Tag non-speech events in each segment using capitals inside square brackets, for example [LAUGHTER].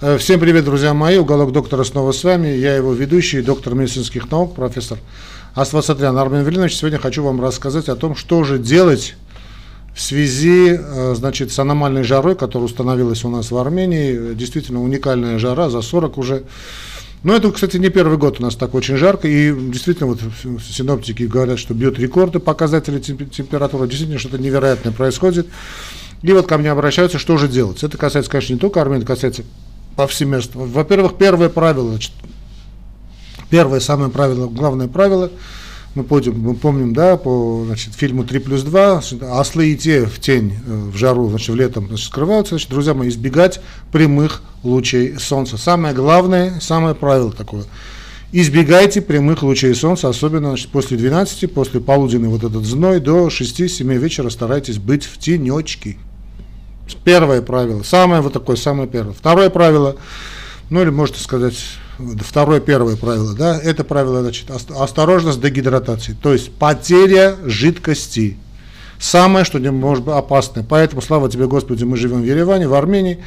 Э, всем привет, друзья мои. Уголок доктора снова с вами. Я его ведущий, доктор медицинских наук, профессор Асвасатрян Армен Велинович. Сегодня хочу вам рассказать о том, что же делать в связи э, значит, с аномальной жарой, которая установилась у нас в Армении. Действительно уникальная жара, за 40 уже. Но это, кстати, не первый год у нас так очень жарко, и действительно вот синоптики говорят, что бьет рекорды показатели температуры, действительно что-то невероятное происходит. И вот ко мне обращаются, что же делать. Это касается, конечно, не только Армении, это касается повсеместно. Во-первых, первое правило, значит, первое самое правило, главное правило, мы помним, мы помним да, по значит, фильму 3 плюс 2, ослы и те в тень, э, в жару, значит, в летом значит, скрываются, значит, друзья мои, избегать прямых лучей солнца. Самое главное, самое правило такое, избегайте прямых лучей солнца, особенно значит, после 12, после полуденный вот этот зной, до 6-7 вечера старайтесь быть в тенечке. Первое правило, самое вот такое, самое первое. Второе правило, ну или можете сказать, второе, первое правило, да, это правило, значит, осторожность дегидратации, то есть потеря жидкости. Самое, что может быть опасное. Поэтому, слава тебе, Господи, мы живем в Ереване, в Армении.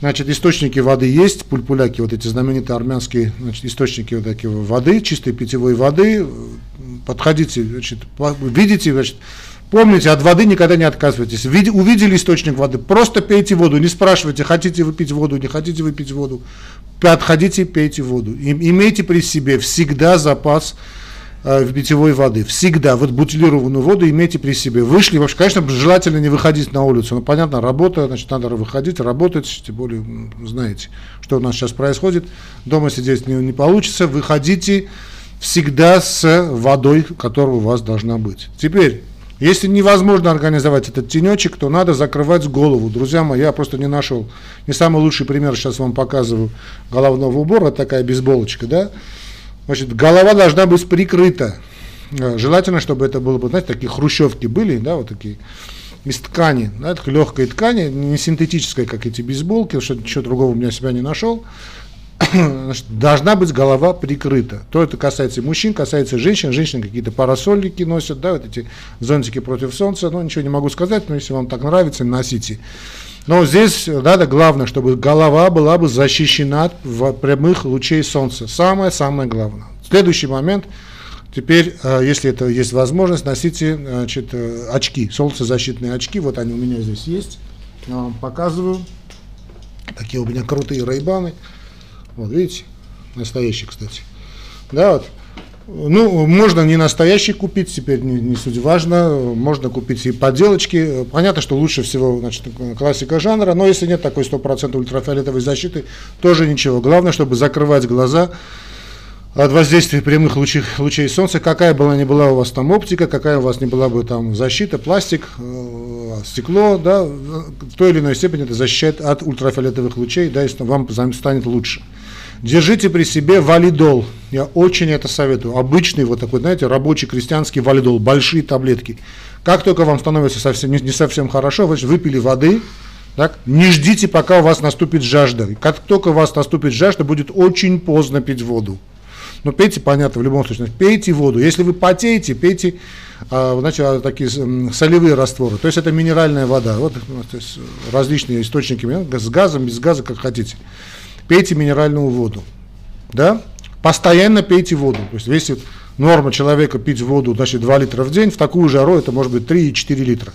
Значит, источники воды есть, пульпуляки, вот эти знаменитые армянские значит, источники вот такие воды, чистой питьевой воды. Подходите, значит, видите, значит, Помните, от воды никогда не отказывайтесь. Увидели источник воды, просто пейте воду, не спрашивайте, хотите вы пить воду, не хотите вы пить воду. Подходите, пейте воду. И, имейте при себе всегда запас э, питьевой воды. Всегда. Вот бутилированную воду имейте при себе. Вышли, вообще, конечно, желательно не выходить на улицу. Ну, понятно, работа, значит, надо выходить, работать, тем более, знаете, что у нас сейчас происходит. Дома сидеть не, не получится. Выходите всегда с водой, которая у вас должна быть. Теперь, если невозможно организовать этот тенечек, то надо закрывать голову. Друзья мои, я просто не нашел, не самый лучший пример сейчас вам показываю головного убора, такая бейсболочка, да. Значит, голова должна быть прикрыта. Э, желательно, чтобы это было бы, знаете, такие хрущевки были, да, вот такие, из ткани, да, легкой ткани, не синтетической, как эти бейсболки, что ничего другого у меня себя не нашел. [COUGHS] должна быть голова прикрыта. То это касается мужчин, касается женщин. Женщины какие-то парасольники носят, да, вот эти зонтики против солнца. Ну, ничего не могу сказать, но если вам так нравится, носите. Но здесь надо главное, чтобы голова была бы защищена от прямых лучей солнца. Самое-самое главное. Следующий момент. Теперь, э, если это есть возможность, носите значит, э, очки, солнцезащитные очки. Вот они у меня здесь есть. Я вам показываю. Такие у меня крутые рейбаны. Вот видите, настоящий, кстати. Да, вот. Ну, можно не настоящий купить, теперь не, не суть важно, можно купить и подделочки. Понятно, что лучше всего значит, классика жанра, но если нет такой 100% ультрафиолетовой защиты, тоже ничего. Главное, чтобы закрывать глаза от воздействия прямых лучей, лучей солнца, какая бы она ни была у вас там оптика, какая у вас не была бы там защита, пластик, э, стекло, да, в той или иной степени это защищает от ультрафиолетовых лучей, да, если вам станет лучше. Держите при себе валидол. Я очень это советую. Обычный вот такой, знаете, рабочий крестьянский валидол, большие таблетки. Как только вам становится совсем, не, не совсем хорошо, вы выпили воды, так, не ждите, пока у вас наступит жажда. Как только у вас наступит жажда, будет очень поздно пить воду. Но пейте, понятно, в любом случае, пейте воду. Если вы потеете, пейте а, значит, а, такие солевые растворы. То есть это минеральная вода. Вот ну, то есть различные источники с газом, без газа, как хотите пейте минеральную воду. Да? Постоянно пейте воду. То есть если норма человека пить воду, значит, 2 литра в день, в такую жару это может быть 3-4 литра.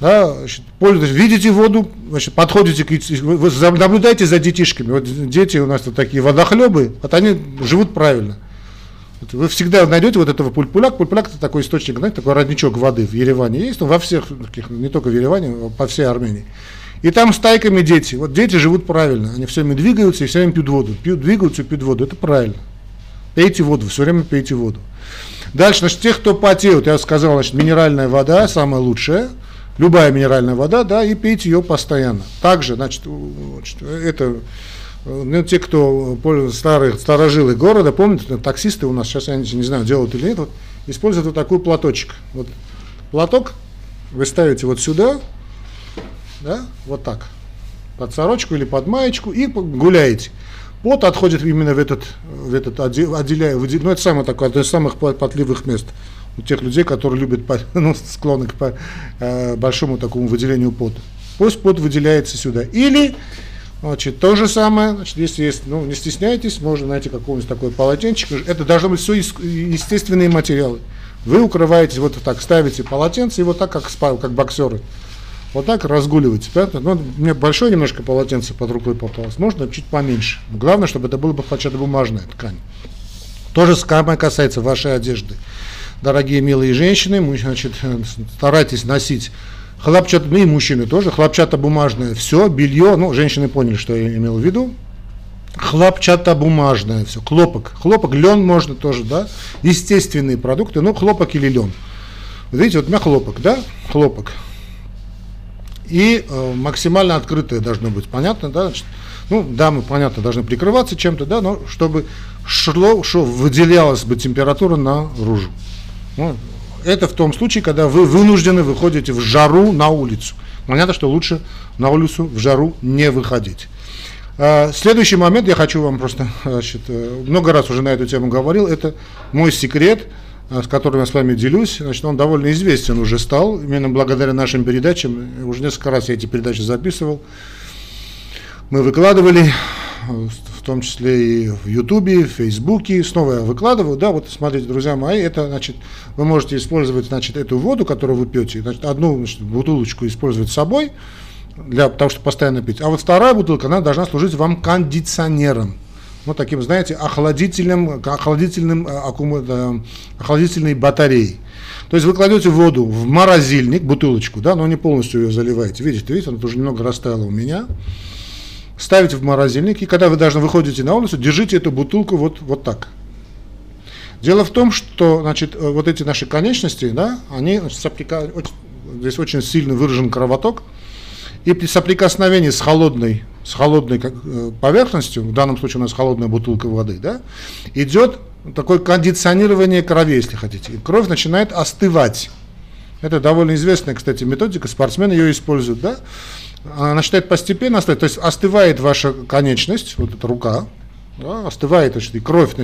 Да, значит, видите воду, значит, подходите к вы наблюдайте за детишками. Вот дети у нас вот такие водохлебы, вот они живут правильно. Вы всегда найдете вот этого пульпуляк. Пульпуляк это такой источник, знаете, такой родничок воды в Ереване есть, но во всех таких, не только в Ереване, а по всей Армении. И там стайками дети. Вот дети живут правильно. Они все время двигаются и все время пьют воду. Пьют, двигаются, пьют воду. Это правильно. Пейте воду, все время пейте воду. Дальше, значит, тех, кто потеют, я сказал, значит, минеральная вода самая лучшая. Любая минеральная вода, да, и пейте ее постоянно. Также, значит, это ну, те, кто старые, старожилы города, помните, таксисты у нас, сейчас я не знаю, делают или нет, вот, используют вот такой платочек. Вот платок вы ставите вот сюда, да, вот так, под сорочку или под маечку и гуляете. Пот отходит именно в этот, в этот отделяя, ну это самое такое, одно из самых потливых мест у тех людей, которые любят, [LAUGHS] ну, склонны к э, большому такому выделению пота. Пусть пот выделяется сюда. Или Значит, то же самое, значит, если есть, ну, не стесняйтесь, можно найти какого-нибудь такой полотенчик. Это должны быть все естественные материалы. Вы укрываетесь вот так, ставите полотенце и вот так, как, как боксеры. Вот так разгуливаете. Понятно? Ну, мне большое немножко полотенце под рукой попалось. Можно чуть поменьше. Главное, чтобы это было бы хотя бы бумажная ткань. То же самое касается вашей одежды. Дорогие милые женщины, мы, значит, старайтесь носить хлопчат, ну и мужчины тоже, хлопчатобумажное все, белье, ну, женщины поняли, что я имел в виду, хлопчатобумажное все, хлопок, хлопок, лен можно тоже, да, естественные продукты, ну, хлопок или лен. Видите, вот у меня хлопок, да, хлопок. И э, максимально открытое должно быть, понятно, да, значит, ну, дамы, понятно, должны прикрываться чем-то, да, но чтобы шло, что выделялась бы температура наружу. Ну, это в том случае, когда вы вынуждены выходите в жару на улицу. Понятно, что лучше на улицу в жару не выходить. А, следующий момент, я хочу вам просто, [LAUGHS] значит, э, много раз уже на эту тему говорил, это мой секрет, с которым я с вами делюсь. Значит, он довольно известен уже стал, именно благодаря нашим передачам. Уже несколько раз я эти передачи записывал. Мы выкладывали в том числе и в Ютубе, в Фейсбуке, снова я выкладываю, да, вот смотрите, друзья мои, это, значит, вы можете использовать, значит, эту воду, которую вы пьете, значит, одну значит, бутылочку использовать с собой, для того, чтобы постоянно пить, а вот вторая бутылка, она должна служить вам кондиционером, ну, таким, знаете, охладительным, охладительным, э, охладительной батареей. То есть вы кладете воду в морозильник, бутылочку, да, но не полностью ее заливаете. Видите, видите, она уже немного растаяла у меня ставите в морозильник, и когда вы даже выходите на улицу, держите эту бутылку вот, вот так. Дело в том, что значит, э, вот эти наши конечности, да, они соприка... здесь очень сильно выражен кровоток, и при соприкосновении с холодной, с холодной э, поверхностью, в данном случае у нас холодная бутылка воды, да, идет такое кондиционирование крови, если хотите. И кровь начинает остывать. Это довольно известная, кстати, методика, спортсмены ее используют, да она начинает постепенно остывать, то есть остывает ваша конечность, вот эта рука, да, остывает, значит, и кровь,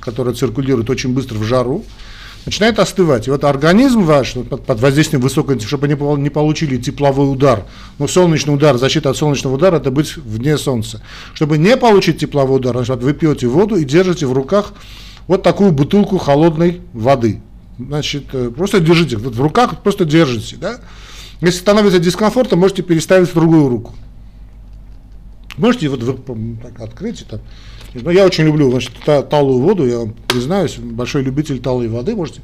которая циркулирует очень быстро в жару, начинает остывать. И вот организм ваш под, под воздействием высокой, чтобы не, не получили тепловой удар, ну, солнечный удар, защита от солнечного удара, это быть вне солнца. Чтобы не получить тепловой удар, значит, вы пьете воду и держите в руках вот такую бутылку холодной воды. Значит, э, просто держите, в руках просто держите, да, если становится дискомфортно, можете переставить в другую руку. Можете вот так открыть. Там. Но я очень люблю значит, талую воду, я вам признаюсь, большой любитель талой воды. Можете,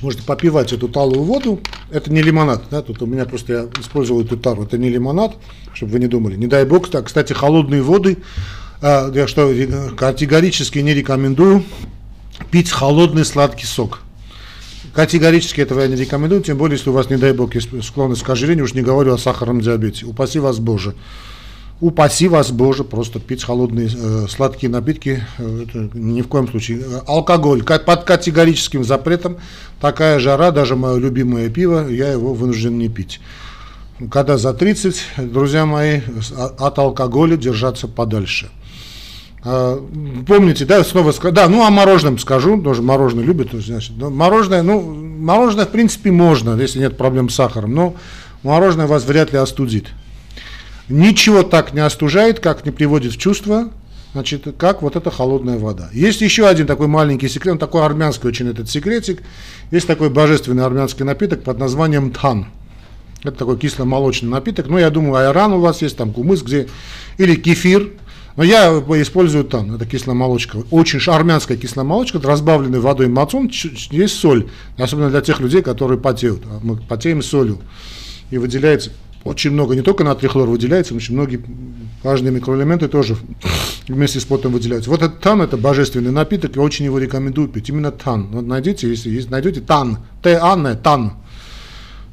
можете попивать эту талую воду. Это не лимонад, да, тут у меня просто я использовал эту тару. Это не лимонад, чтобы вы не думали. Не дай бог, так, кстати, холодные воды, а, я что категорически не рекомендую пить холодный сладкий сок. Категорически этого я не рекомендую, тем более, если у вас, не дай бог, есть склонность к ожирению, уж не говорю о сахарном диабете. Упаси вас Боже. Упаси вас Боже, просто пить холодные э, сладкие напитки, э, это ни в коем случае. Алкоголь под категорическим запретом, такая жара, даже мое любимое пиво, я его вынужден не пить. Когда за 30, друзья мои, от алкоголя держаться подальше. А, помните, да, снова скажу, да, ну о мороженом скажу, тоже мороженое любят, значит, но мороженое, ну, мороженое в принципе можно, если нет проблем с сахаром, но мороженое вас вряд ли остудит. Ничего так не остужает, как не приводит в чувство, значит, как вот эта холодная вода. Есть еще один такой маленький секрет, он такой армянский очень этот секретик, есть такой божественный армянский напиток под названием тан. Это такой кисломолочный напиток, ну, я думаю, айран у вас есть, там кумыс, где, или кефир, но я использую тан, это кисломолочка. Очень армянская кисломолочка, разбавленная водой мацун, есть соль. Особенно для тех людей, которые потеют. А мы потеем солью. И выделяется очень много, не только натрий хлор выделяется, но очень многие важные микроэлементы тоже вместе с потом выделяются. Вот этот тан, это божественный напиток, я очень его рекомендую пить. Именно тан. Вот найдите, если есть, найдете тан, Т-Анна, тан.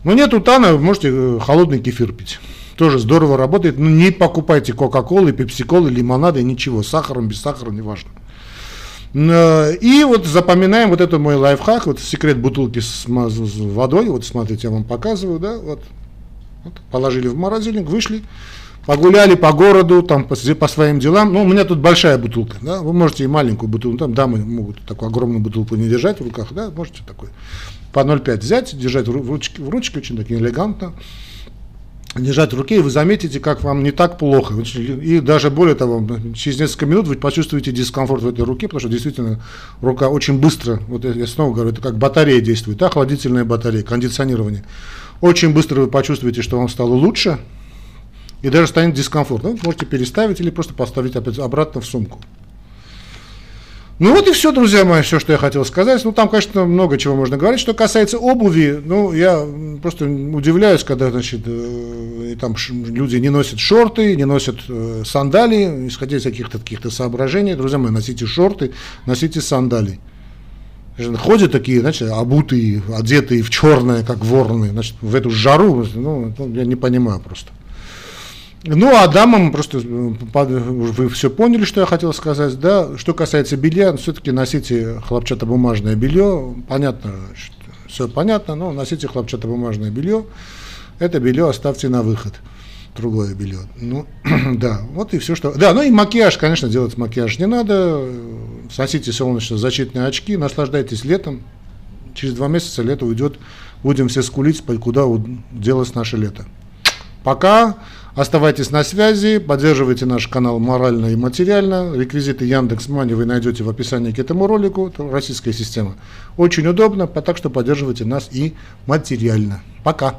Но нету тана, вы можете э, холодный кефир пить тоже здорово работает. Но не покупайте Кока-Колы, Пепси-Колы, лимонады, ничего. С сахаром, без сахара, неважно. Э, и вот запоминаем вот это мой лайфхак, вот секрет бутылки с водой, вот смотрите, я вам показываю, да, вот, вот положили в морозильник, вышли, погуляли по городу, там по, по своим делам, ну, у меня тут большая бутылка, да, вы можете и маленькую бутылку, там дамы могут такую огромную бутылку не держать в руках, да, можете такой по 0,5 взять, держать в ручке, в ручке очень так элегантно, лежать в руке, и вы заметите, как вам не так плохо. И даже более того, через несколько минут вы почувствуете дискомфорт в этой руке, потому что действительно рука очень быстро, вот я снова говорю, это как батарея действует, да, охладительная батарея, кондиционирование. Очень быстро вы почувствуете, что вам стало лучше, и даже станет дискомфорт. Ну, можете переставить или просто поставить опять обратно в сумку. Ну вот и все, друзья мои, все, что я хотел сказать. Ну там, конечно, много чего можно говорить. Что касается обуви, ну я просто удивляюсь, когда, значит, э, там люди не носят шорты, не носят э, сандалии, исходя из каких-то каких-то соображений. Друзья мои, носите шорты, носите сандалии. Ходят такие, значит, обутые, одетые в черное, как вороны, значит, в эту жару, ну, я не понимаю просто. Ну, а дамам просто э, вы все поняли, что я хотел сказать, да. Что касается белья, все-таки носите хлопчатобумажное белье. Понятно, все понятно, но носите хлопчатобумажное белье. Это белье оставьте на выход. Другое белье. Ну, [CLEARS THROAT] да, вот и все, что... Да, ну и макияж, конечно, делать макияж не надо. Носите солнечно-защитные очки, наслаждайтесь летом. Через два месяца лето уйдет. Будем все скулить, куда делось наше лето. Пока. Оставайтесь на связи, поддерживайте наш канал морально и материально. Реквизиты Яндекс Мани вы найдете в описании к этому ролику. Это российская система. Очень удобно, так что поддерживайте нас и материально. Пока.